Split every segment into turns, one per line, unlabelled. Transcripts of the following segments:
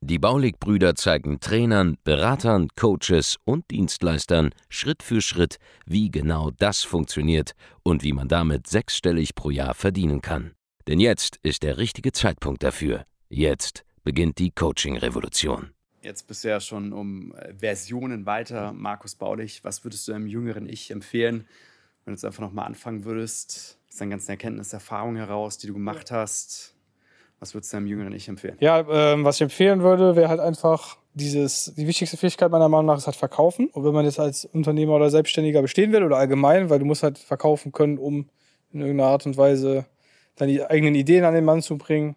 Die Baulig-Brüder zeigen Trainern, Beratern, Coaches und Dienstleistern Schritt für Schritt, wie genau das funktioniert und wie man damit sechsstellig pro Jahr verdienen kann. Denn jetzt ist der richtige Zeitpunkt dafür. Jetzt beginnt die Coaching-Revolution.
Jetzt bist du ja schon um äh, Versionen weiter, Markus Baulich. Was würdest du einem jüngeren Ich empfehlen, wenn du jetzt einfach nochmal anfangen würdest, aus deinen ganzen Erkenntniserfahrungen heraus, die du gemacht hast? Was würdest du deinem jüngeren Ich empfehlen?
Ja, ähm, was ich empfehlen würde, wäre halt einfach dieses, die wichtigste Fähigkeit meiner Meinung nach ist halt Verkaufen. Und wenn man jetzt als Unternehmer oder Selbstständiger bestehen will oder allgemein, weil du musst halt verkaufen können, um in irgendeiner Art und Weise deine eigenen Ideen an den Mann zu bringen,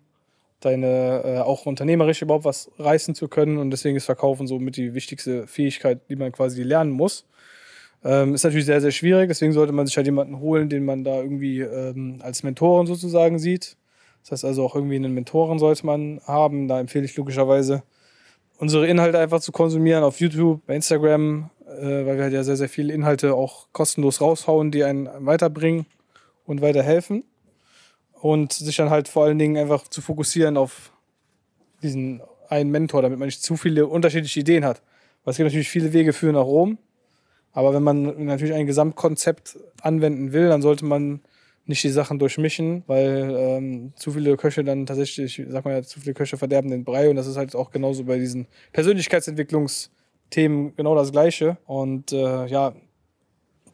deine äh, auch unternehmerisch überhaupt was reißen zu können. Und deswegen ist Verkaufen so mit die wichtigste Fähigkeit, die man quasi lernen muss. Ähm, ist natürlich sehr, sehr schwierig, deswegen sollte man sich halt jemanden holen, den man da irgendwie ähm, als Mentoren sozusagen sieht das heißt also auch irgendwie einen Mentoren sollte man haben. Da empfehle ich logischerweise, unsere Inhalte einfach zu konsumieren auf YouTube, bei Instagram, äh, weil wir halt ja sehr, sehr viele Inhalte auch kostenlos raushauen, die einen weiterbringen und weiterhelfen. Und sich dann halt vor allen Dingen einfach zu fokussieren auf diesen einen Mentor, damit man nicht zu viele unterschiedliche Ideen hat. Weil es gibt natürlich viele Wege führen nach Rom. Aber wenn man natürlich ein Gesamtkonzept anwenden will, dann sollte man nicht die Sachen durchmischen, weil ähm, zu viele Köche dann tatsächlich, sag mal zu viele Köche verderben den Brei und das ist halt auch genauso bei diesen Persönlichkeitsentwicklungsthemen genau das Gleiche. Und äh, ja,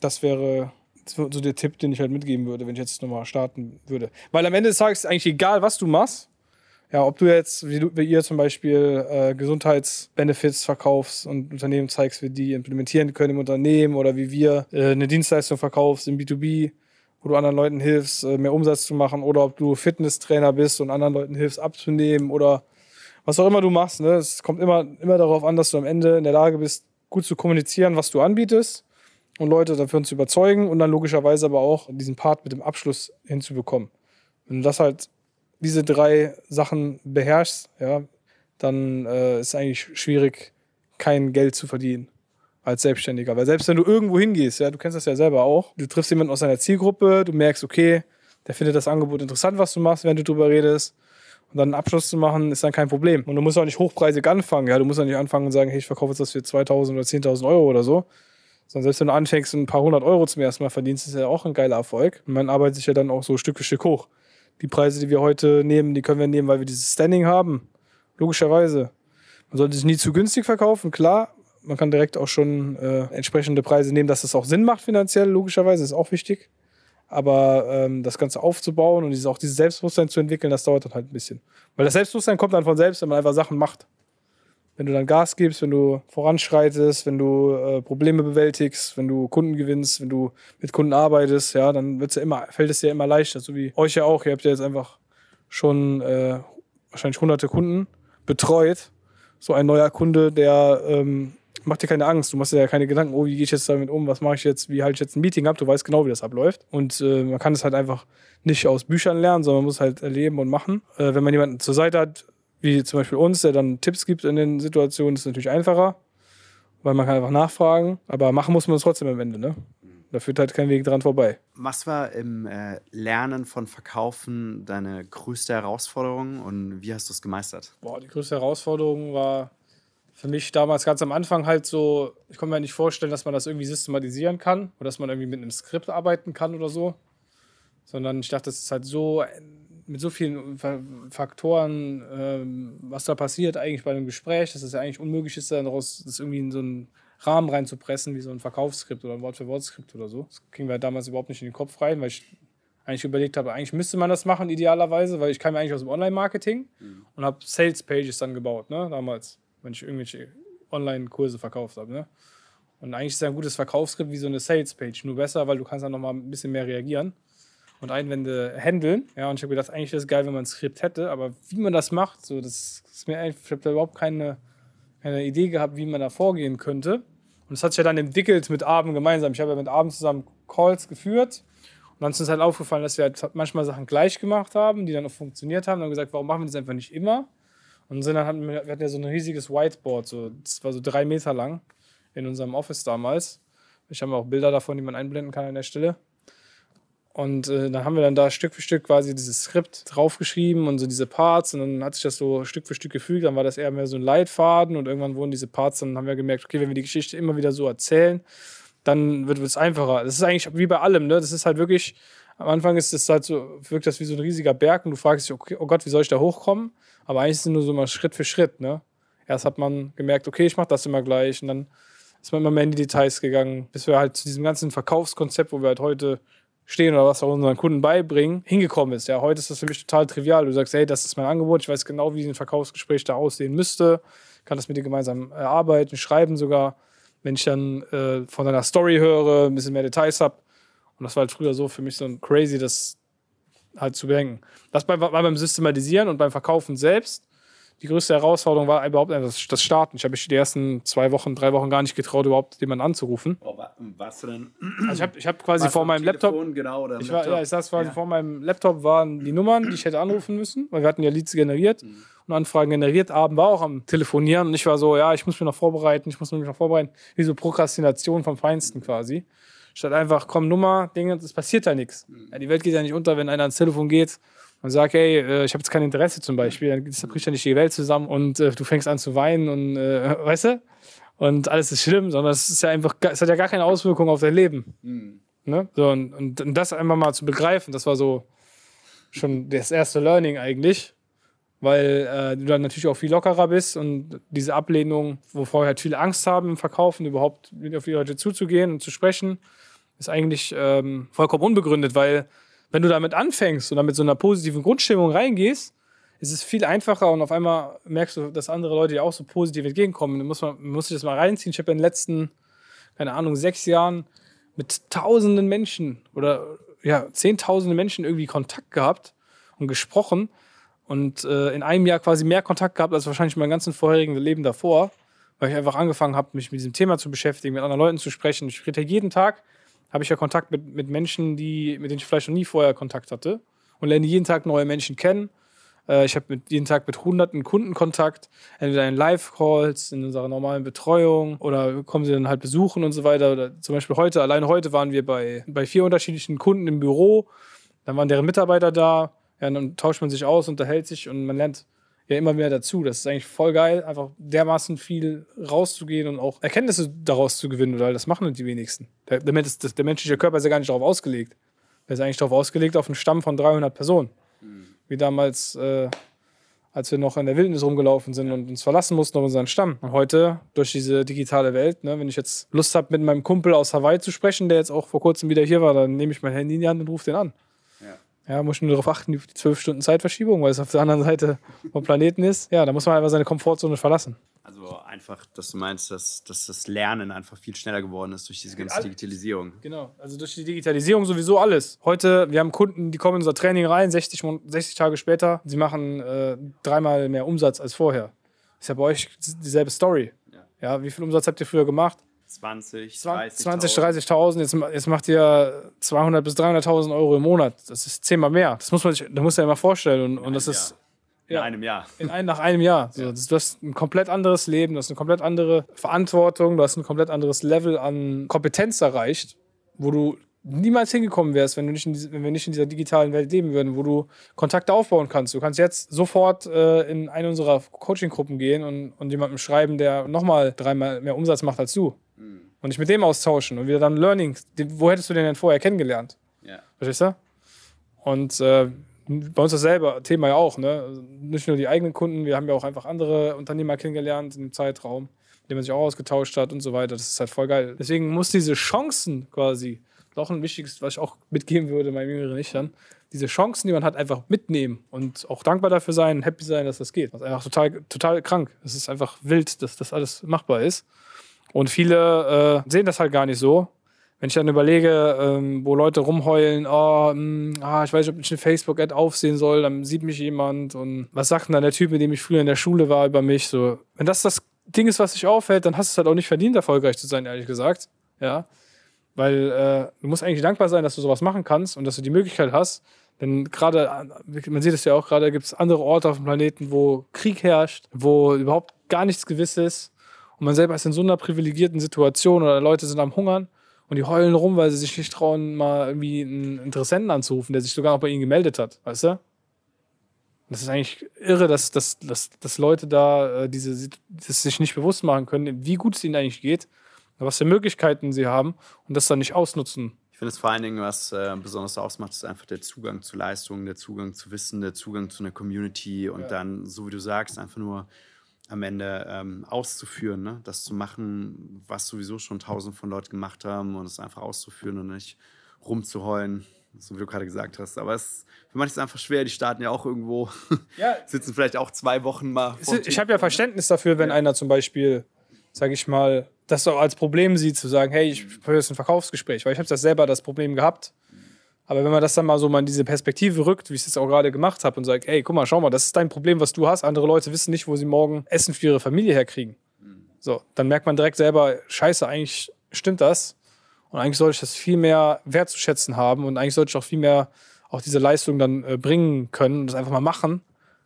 das wäre so der Tipp, den ich halt mitgeben würde, wenn ich jetzt nochmal starten würde. Weil am Ende des Tages ist eigentlich egal, was du machst. Ja, ob du jetzt, wie, du, wie ihr zum Beispiel, äh, Gesundheitsbenefits verkaufst und Unternehmen zeigst, wie die implementieren können im Unternehmen oder wie wir äh, eine Dienstleistung verkaufst im B2B wo du anderen Leuten hilfst, äh, mehr Umsatz zu machen oder ob du Fitnesstrainer bist und anderen Leuten hilfst abzunehmen oder was auch immer du machst. Ne? Es kommt immer, immer darauf an, dass du am Ende in der Lage bist, gut zu kommunizieren, was du anbietest und Leute dafür zu überzeugen und dann logischerweise aber auch diesen Part mit dem Abschluss hinzubekommen. Wenn du das halt, diese drei Sachen beherrschst, ja, dann äh, ist es eigentlich schwierig, kein Geld zu verdienen als Selbstständiger. Weil selbst wenn du irgendwo hingehst, ja, du kennst das ja selber auch, du triffst jemanden aus deiner Zielgruppe, du merkst, okay, der findet das Angebot interessant, was du machst, während du drüber redest. Und dann einen Abschluss zu machen, ist dann kein Problem. Und du musst auch nicht hochpreisig anfangen. Ja, du musst auch nicht anfangen und sagen, hey, ich verkaufe jetzt das für 2000 oder 10.000 Euro oder so. Sondern selbst wenn du anfängst und ein paar hundert Euro zum ersten Mal verdienst, ist ja auch ein geiler Erfolg. Und man arbeitet sich ja dann auch so Stück für Stück hoch. Die Preise, die wir heute nehmen, die können wir nehmen, weil wir dieses Standing haben. Logischerweise. Man sollte sich nie zu günstig verkaufen, klar, man kann direkt auch schon äh, entsprechende Preise nehmen, dass das auch Sinn macht finanziell, logischerweise, ist auch wichtig. Aber ähm, das Ganze aufzubauen und dieses, auch dieses Selbstbewusstsein zu entwickeln, das dauert dann halt ein bisschen. Weil das Selbstbewusstsein kommt dann von selbst, wenn man einfach Sachen macht. Wenn du dann Gas gibst, wenn du voranschreitest, wenn du äh, Probleme bewältigst, wenn du Kunden gewinnst, wenn du mit Kunden arbeitest, ja, dann wird's ja immer, fällt es dir immer leichter. So wie euch ja auch. Ihr habt ja jetzt einfach schon äh, wahrscheinlich hunderte Kunden betreut. So ein neuer Kunde, der ähm, mach dir keine Angst, du machst dir ja keine Gedanken, oh, wie gehe ich jetzt damit um, was mache ich jetzt, wie halte ich jetzt ein Meeting ab, du weißt genau, wie das abläuft. Und äh, man kann es halt einfach nicht aus Büchern lernen, sondern man muss halt erleben und machen. Äh, wenn man jemanden zur Seite hat, wie zum Beispiel uns, der dann Tipps gibt in den Situationen, ist es natürlich einfacher, weil man kann einfach nachfragen, aber machen muss man es trotzdem am Ende, ne? Da führt halt kein Weg dran vorbei.
Was war im äh, Lernen von Verkaufen deine größte Herausforderung und wie hast du es gemeistert?
Boah, die größte Herausforderung war für mich damals ganz am Anfang halt so, ich konnte mir nicht vorstellen, dass man das irgendwie systematisieren kann oder dass man irgendwie mit einem Skript arbeiten kann oder so. Sondern ich dachte, das ist halt so mit so vielen Faktoren, ähm, was da passiert eigentlich bei einem Gespräch, dass es ja eigentlich unmöglich ist, daraus das irgendwie in so einen Rahmen reinzupressen, wie so ein Verkaufsskript oder ein Wort-für-Wort-Skript oder so. Das ging mir damals überhaupt nicht in den Kopf rein, weil ich eigentlich überlegt habe, eigentlich müsste man das machen, idealerweise, weil ich kam ja eigentlich aus dem Online-Marketing mhm. und habe Sales-Pages dann gebaut, ne, damals wenn ich irgendwelche Online-Kurse verkauft habe. Ne? Und eigentlich ist es ein gutes Verkaufsskript wie so eine Sales-Page, nur besser, weil du kannst dann nochmal ein bisschen mehr reagieren und Einwände handeln. Ja, und ich habe gedacht, eigentlich wäre es geil, wenn man ein Skript hätte, aber wie man das macht, so, das ist mir eigentlich, ich habe da überhaupt keine, keine Idee gehabt, wie man da vorgehen könnte. Und das hat sich ja dann entwickelt mit Abend gemeinsam. Ich habe ja mit Abend zusammen Calls geführt. Und dann ist uns halt aufgefallen, dass wir halt manchmal Sachen gleich gemacht haben, die dann auch funktioniert haben. Dann haben wir gesagt, warum machen wir das einfach nicht immer? Und sind dann hatten wir, wir hatten ja so ein riesiges Whiteboard, so, das war so drei Meter lang in unserem Office damals. Ich habe auch Bilder davon, die man einblenden kann an der Stelle. Und äh, dann haben wir dann da Stück für Stück quasi dieses Skript draufgeschrieben und so diese Parts. Und dann hat sich das so Stück für Stück gefügt. Dann war das eher mehr so ein Leitfaden. Und irgendwann wurden diese Parts, dann haben wir gemerkt, okay, wenn wir die Geschichte immer wieder so erzählen, dann wird es einfacher. Das ist eigentlich wie bei allem, ne? Das ist halt wirklich, am Anfang ist es halt so, wirkt das wie so ein riesiger Berg und du fragst dich, okay, oh Gott, wie soll ich da hochkommen? Aber eigentlich ist es nur so mal Schritt für Schritt, ne? Erst hat man gemerkt, okay, ich mache das immer gleich und dann ist man immer mehr in die Details gegangen, bis wir halt zu diesem ganzen Verkaufskonzept, wo wir halt heute stehen oder was auch unseren Kunden beibringen, hingekommen ist. Ja, heute ist das für mich total trivial. Du sagst, hey, das ist mein Angebot, ich weiß genau, wie ein Verkaufsgespräch da aussehen müsste, kann das mit dir gemeinsam erarbeiten, schreiben sogar. Wenn ich dann äh, von deiner Story höre, ein bisschen mehr Details habe. Und das war halt früher so für mich so ein crazy, das halt zu bedenken. Das war beim Systematisieren und beim Verkaufen selbst die größte Herausforderung war überhaupt das, Starten. Ich habe mich die ersten zwei Wochen, drei Wochen gar nicht getraut, überhaupt jemanden anzurufen.
Oh, warst du denn?
Also ich habe ich hab quasi vor meinem Telefon,
Laptop. Genau, oder
ich, war, ja, ich saß quasi ja. vor meinem Laptop, waren die Nummern, die ich hätte anrufen müssen, weil wir hatten ja Leads generiert mhm. und Anfragen generiert. Abend war auch am Telefonieren und ich war so, ja, ich muss mich noch vorbereiten, ich muss mich noch vorbereiten. Wie so Prokrastination vom Feinsten quasi. Statt einfach, komm, Nummer, Dinge, es passiert da nichts. Mhm. Ja, die Welt geht ja nicht unter, wenn einer ans Telefon geht und sagt, hey, äh, ich habe jetzt kein Interesse zum Beispiel, dann bricht ja nicht die Welt zusammen und äh, du fängst an zu weinen und äh, weißt du? Und alles ist schlimm, sondern es ist ja einfach, es hat ja gar keine Auswirkung auf dein Leben. Mhm. Ne? So, und, und, und, das einfach mal zu begreifen, das war so schon das erste Learning eigentlich, weil äh, du dann natürlich auch viel lockerer bist und diese Ablehnung, wovor wir halt viele Angst haben im Verkaufen, überhaupt auf die Leute zuzugehen und zu sprechen, ist eigentlich ähm, vollkommen unbegründet, weil wenn du damit anfängst und dann mit so einer positiven Grundstimmung reingehst, ist es viel einfacher und auf einmal merkst du, dass andere Leute dir auch so positiv entgegenkommen. Du musst, man, muss sich das mal reinziehen. Ich habe in den letzten, keine Ahnung, sechs Jahren mit tausenden Menschen oder ja, zehntausende Menschen irgendwie Kontakt gehabt und gesprochen und äh, in einem Jahr quasi mehr Kontakt gehabt als wahrscheinlich mein ganzen vorherigen Leben davor, weil ich einfach angefangen habe, mich mit diesem Thema zu beschäftigen, mit anderen Leuten zu sprechen. Ich rede jeden Tag habe ich ja Kontakt mit, mit Menschen, die, mit denen ich vielleicht noch nie vorher Kontakt hatte und lerne jeden Tag neue Menschen kennen. Äh, ich habe jeden Tag mit hunderten Kunden Kontakt, entweder in Live-Calls, in unserer normalen Betreuung oder kommen sie dann halt besuchen und so weiter. Oder zum Beispiel heute, allein heute waren wir bei, bei vier unterschiedlichen Kunden im Büro, dann waren deren Mitarbeiter da, ja, dann tauscht man sich aus, unterhält sich und man lernt ja immer mehr dazu. Das ist eigentlich voll geil, einfach dermaßen viel rauszugehen und auch Erkenntnisse daraus zu gewinnen, weil das machen die wenigsten. Der, der, der menschliche Körper ist ja gar nicht darauf ausgelegt. Er ist eigentlich darauf ausgelegt, auf einen Stamm von 300 Personen. Mhm. Wie damals, äh, als wir noch in der Wildnis rumgelaufen sind und uns verlassen mussten auf unseren Stamm. Und heute, durch diese digitale Welt, ne, wenn ich jetzt Lust habe, mit meinem Kumpel aus Hawaii zu sprechen, der jetzt auch vor kurzem wieder hier war, dann nehme ich mein Handy in die Hand und rufe den an. Ja, muss nur darauf achten, die zwölf Stunden Zeitverschiebung, weil es auf der anderen Seite vom Planeten ist. Ja, da muss man einfach seine Komfortzone verlassen.
Also einfach, dass du meinst, dass, dass das Lernen einfach viel schneller geworden ist durch diese ganze Digitalisierung.
Genau, also durch die Digitalisierung sowieso alles. Heute, wir haben Kunden, die kommen in unser Training rein, 60, 60 Tage später, sie machen äh, dreimal mehr Umsatz als vorher. Ist ja bei euch dieselbe Story. Ja. ja, wie viel Umsatz habt ihr früher gemacht?
20,
30.000. 20, 30.000. Jetzt, jetzt macht ihr 200 bis 300.000 Euro im Monat. Das ist zehnmal mehr. Das muss man sich, da muss ja immer vorstellen. Und, und das ist.
In einem Jahr.
In ein, nach einem Jahr. So, du hast ein komplett anderes Leben, du hast eine komplett andere Verantwortung, du hast ein komplett anderes Level an Kompetenz erreicht, wo du niemals hingekommen wärst, wenn, du nicht in, wenn wir nicht in dieser digitalen Welt leben würden, wo du Kontakte aufbauen kannst. Du kannst jetzt sofort äh, in eine unserer Coaching-Gruppen gehen und, und jemandem schreiben, der nochmal dreimal mehr Umsatz macht als du. Mhm. Und dich mit dem austauschen und wieder dann Learning. Wo hättest du den denn vorher kennengelernt? Ja. Verstehst du? Und äh, bei uns dasselbe Thema ja auch. Ne? Also nicht nur die eigenen Kunden, wir haben ja auch einfach andere Unternehmer kennengelernt in dem Zeitraum, mit dem man sich auch ausgetauscht hat und so weiter. Das ist halt voll geil. Deswegen muss diese Chancen quasi, auch ein wichtiges, was ich auch mitgeben würde, meinem jüngeren Ich dann, diese Chancen, die man hat, einfach mitnehmen und auch dankbar dafür sein, happy sein, dass das geht. Das ist einfach total, total krank. Es ist einfach wild, dass das alles machbar ist. Und viele äh, sehen das halt gar nicht so. Wenn ich dann überlege, ähm, wo Leute rumheulen, oh, mh, hm, ah, ich weiß nicht, ob ich eine Facebook-Ad aufsehen soll, dann sieht mich jemand und was sagt denn dann der Typ, mit dem ich früher in der Schule war, über mich? So, wenn das das Ding ist, was sich auffällt, dann hast du es halt auch nicht verdient, erfolgreich zu sein, ehrlich gesagt. Ja. Weil äh, du musst eigentlich dankbar sein, dass du sowas machen kannst und dass du die Möglichkeit hast. Denn gerade, man sieht es ja auch, gerade gibt es andere Orte auf dem Planeten, wo Krieg herrscht, wo überhaupt gar nichts gewiss ist. Und man selber ist in so einer privilegierten Situation oder Leute sind am Hungern und die heulen rum, weil sie sich nicht trauen, mal irgendwie einen Interessenten anzurufen, der sich sogar noch bei ihnen gemeldet hat, weißt du? Das ist eigentlich irre, dass, dass, dass, dass Leute da äh, diese, das sich nicht bewusst machen können, wie gut es ihnen eigentlich geht, was für Möglichkeiten sie haben und das dann nicht ausnutzen.
Ich finde es vor allen Dingen, was äh, besonders ausmacht, ist einfach der Zugang zu Leistungen, der Zugang zu Wissen, der Zugang zu einer Community und ja. dann, so wie du sagst, einfach nur am Ende ähm, auszuführen, ne? das zu machen, was sowieso schon tausend von Leuten gemacht haben und es einfach auszuführen und nicht rumzuheulen, so wie du gerade gesagt hast. Aber es, für manche ist es einfach schwer, die starten ja auch irgendwo, ja. sitzen vielleicht auch zwei Wochen mal.
Ich habe ja Verständnis dafür, wenn ja. einer zum Beispiel, sage ich mal, das auch als Problem sieht, zu sagen, hey, ich führe jetzt ein Verkaufsgespräch, weil ich habe das selber das Problem gehabt. Aber wenn man das dann mal so mal in diese Perspektive rückt, wie ich es jetzt auch gerade gemacht habe und sagt, hey, guck mal, schau mal, das ist dein Problem, was du hast. Andere Leute wissen nicht, wo sie morgen Essen für ihre Familie herkriegen. So, dann merkt man direkt selber, scheiße, eigentlich stimmt das. Und eigentlich sollte ich das viel mehr wertzuschätzen haben und eigentlich sollte ich auch viel mehr auch diese Leistung dann äh, bringen können und das einfach mal machen,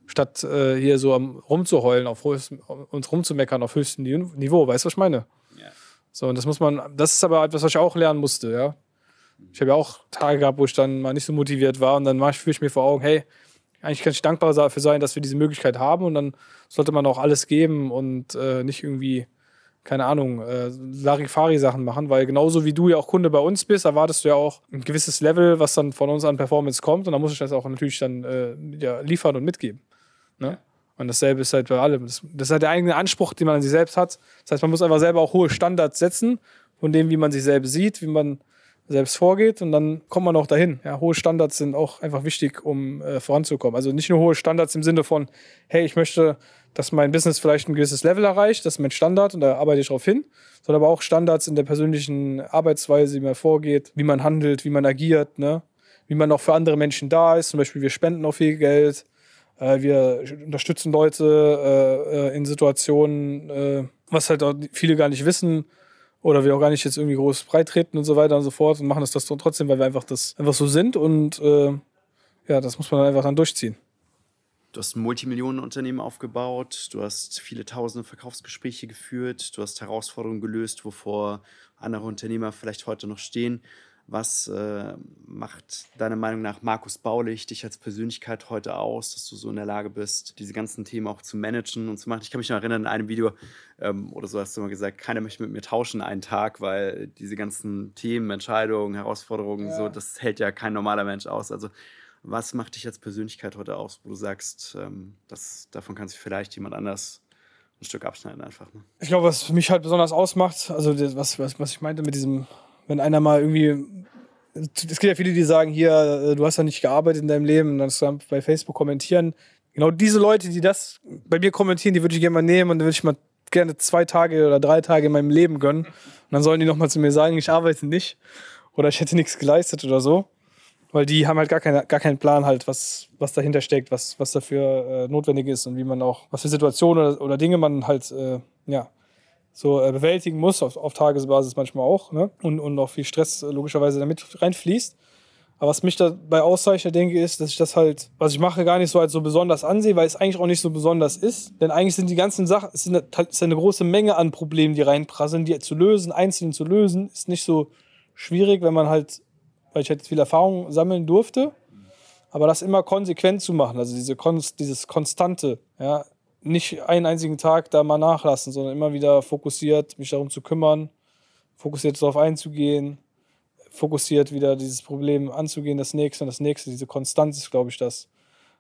statt äh, hier so am, rumzuheulen, auf höchstem, uns rumzumeckern auf höchstem Niveau. Weißt du, was ich meine? Ja. So, und das muss man, das ist aber etwas, was ich auch lernen musste, ja. Ich habe ja auch Tage gehabt, wo ich dann mal nicht so motiviert war und dann fühle ich mir vor Augen, hey, eigentlich kann ich dankbar dafür sein, dass wir diese Möglichkeit haben und dann sollte man auch alles geben und äh, nicht irgendwie keine Ahnung, äh, Larifari-Sachen machen, weil genauso wie du ja auch Kunde bei uns bist, erwartest du ja auch ein gewisses Level, was dann von uns an Performance kommt und dann muss ich das auch natürlich dann äh, ja, liefern und mitgeben. Ne? Und dasselbe ist halt bei allem. Das, das, ist halt der eigene Anspruch, den man an sich selbst hat. Das heißt, man muss einfach selber auch hohe Standards setzen, von dem, wie man sich selbst sieht, wie man selbst vorgeht und dann kommt man auch dahin. Ja, hohe Standards sind auch einfach wichtig, um äh, voranzukommen. Also nicht nur hohe Standards im Sinne von, hey, ich möchte dass mein Business vielleicht ein gewisses Level erreicht, das ist mein Standard und da arbeite ich darauf hin, sondern aber auch Standards in der persönlichen Arbeitsweise, wie man vorgeht, wie man handelt, wie man agiert, ne? wie man auch für andere Menschen da ist. Zum Beispiel, wir spenden auch viel Geld, äh, wir unterstützen Leute äh, äh in Situationen, äh, was halt auch viele gar nicht wissen oder wir auch gar nicht jetzt irgendwie groß breitreten und so weiter und so fort und machen das, das trotzdem, weil wir einfach das einfach so sind und äh, ja, das muss man dann einfach dann durchziehen.
Du hast ein Multimillionenunternehmen aufgebaut, du hast viele tausende Verkaufsgespräche geführt, du hast Herausforderungen gelöst, wovor andere Unternehmer vielleicht heute noch stehen. Was äh, macht deiner Meinung nach Markus Baulich dich als Persönlichkeit heute aus, dass du so in der Lage bist, diese ganzen Themen auch zu managen und zu machen? Ich kann mich noch erinnern, in einem Video ähm, oder so hast du mal gesagt, keiner möchte mit mir tauschen einen Tag, weil diese ganzen Themen, Entscheidungen, Herausforderungen, ja. so, das hält ja kein normaler Mensch aus. Also was macht dich als Persönlichkeit heute aus, wo du sagst, ähm, das, davon kann sich vielleicht jemand anders ein Stück abschneiden einfach? Ne?
Ich glaube, was mich halt besonders ausmacht, also das, was, was, was ich meinte mit diesem, wenn einer mal irgendwie es gibt ja viele, die sagen, hier, äh, du hast ja nicht gearbeitet in deinem Leben, dann bei Facebook kommentieren. Genau diese Leute, die das bei mir kommentieren, die würde ich gerne mal nehmen und dann würde ich mal gerne zwei Tage oder drei Tage in meinem Leben gönnen. Und dann sollen die nochmal zu mir sagen, ich arbeite nicht oder ich hätte nichts geleistet oder so. Weil die haben halt gar, keine, gar keinen Plan halt, was, was dahinter steckt, was, was dafür äh, notwendig ist und wie man auch, was für Situationen oder, oder Dinge man halt, äh, ja, so äh, bewältigen muss, auf, auf Tagesbasis manchmal auch, ne? Und, und auch viel Stress äh, logischerweise damit reinfließt. Aber was mich dabei auszeichnet, denke ich, ist, dass ich das halt, was ich mache, gar nicht so als so besonders ansehe, weil es eigentlich auch nicht so besonders ist. Denn eigentlich sind die ganzen Sachen, es sind halt, es ist eine große Menge an Problemen, die reinprasseln, die zu lösen, einzeln zu lösen, ist nicht so schwierig, wenn man halt weil ich halt viel Erfahrung sammeln durfte. Aber das immer konsequent zu machen, also diese Konst, dieses Konstante, ja, nicht einen einzigen Tag da mal nachlassen, sondern immer wieder fokussiert, mich darum zu kümmern, fokussiert darauf einzugehen, fokussiert wieder dieses Problem anzugehen, das nächste und das nächste. Diese Konstanz ist, glaube ich, das,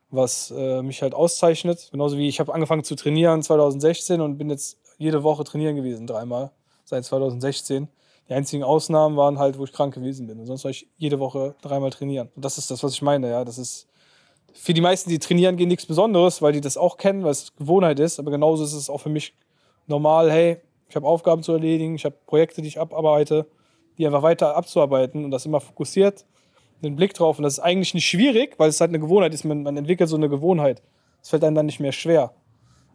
was äh, mich halt auszeichnet. Genauso wie ich habe angefangen zu trainieren 2016 und bin jetzt jede Woche trainieren gewesen, dreimal seit 2016. Die einzigen Ausnahmen waren halt, wo ich krank gewesen bin. Und sonst war ich jede Woche dreimal trainieren. Und das ist das, was ich meine, ja. Das ist für die meisten, die trainieren gehen, nichts Besonderes, weil die das auch kennen, weil es Gewohnheit ist. Aber genauso ist es auch für mich normal, hey, ich habe Aufgaben zu erledigen, ich habe Projekte, die ich abarbeite, die einfach weiter abzuarbeiten und das immer fokussiert, den Blick drauf. Und das ist eigentlich nicht schwierig, weil es halt eine Gewohnheit ist. Man, man entwickelt so eine Gewohnheit. Es fällt einem dann nicht mehr schwer.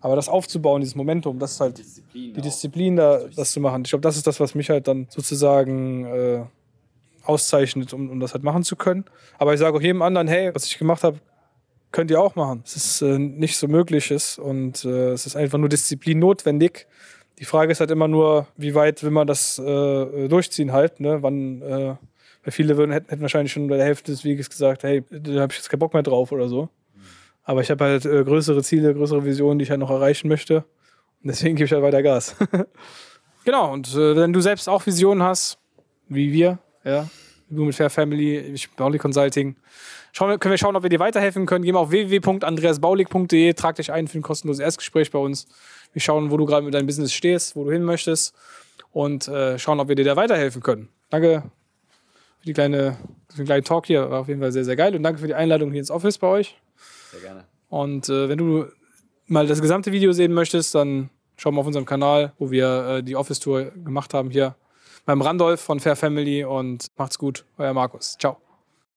Aber das aufzubauen, dieses Momentum, das ist halt Disziplin die Disziplin, da, das zu machen. Ich glaube, das ist das, was mich halt dann sozusagen äh, auszeichnet, um, um das halt machen zu können. Aber ich sage auch jedem anderen, hey, was ich gemacht habe, könnt ihr auch machen. Es ist äh, nicht so möglich ist und äh, es ist einfach nur Disziplin notwendig. Die Frage ist halt immer nur, wie weit will man das äh, durchziehen halt, ne? Wann, äh, weil viele würden, hätten, hätten wahrscheinlich schon bei der Hälfte des Weges gesagt, hey, da habe ich jetzt keinen Bock mehr drauf oder so. Aber ich habe halt äh, größere Ziele, größere Visionen, die ich halt noch erreichen möchte. Und deswegen gebe ich halt weiter Gas. genau, und äh, wenn du selbst auch Visionen hast, wie wir, ja, du mit Fair Family, ich Baulig Consulting, schauen, können wir schauen, ob wir dir weiterhelfen können. Geh mal auf www.andreasbaulig.de, trag dich ein für ein kostenloses Erstgespräch bei uns. Wir schauen, wo du gerade mit deinem Business stehst, wo du hin möchtest und äh, schauen, ob wir dir da weiterhelfen können. Danke für, die kleine, für den kleinen Talk hier, war auf jeden Fall sehr, sehr geil und danke für die Einladung hier ins Office bei euch.
Sehr gerne.
Und äh, wenn du mal das gesamte Video sehen möchtest, dann schau mal auf unserem Kanal, wo wir äh, die Office-Tour gemacht haben hier beim Randolph von Fair Family und macht's gut, euer Markus. Ciao.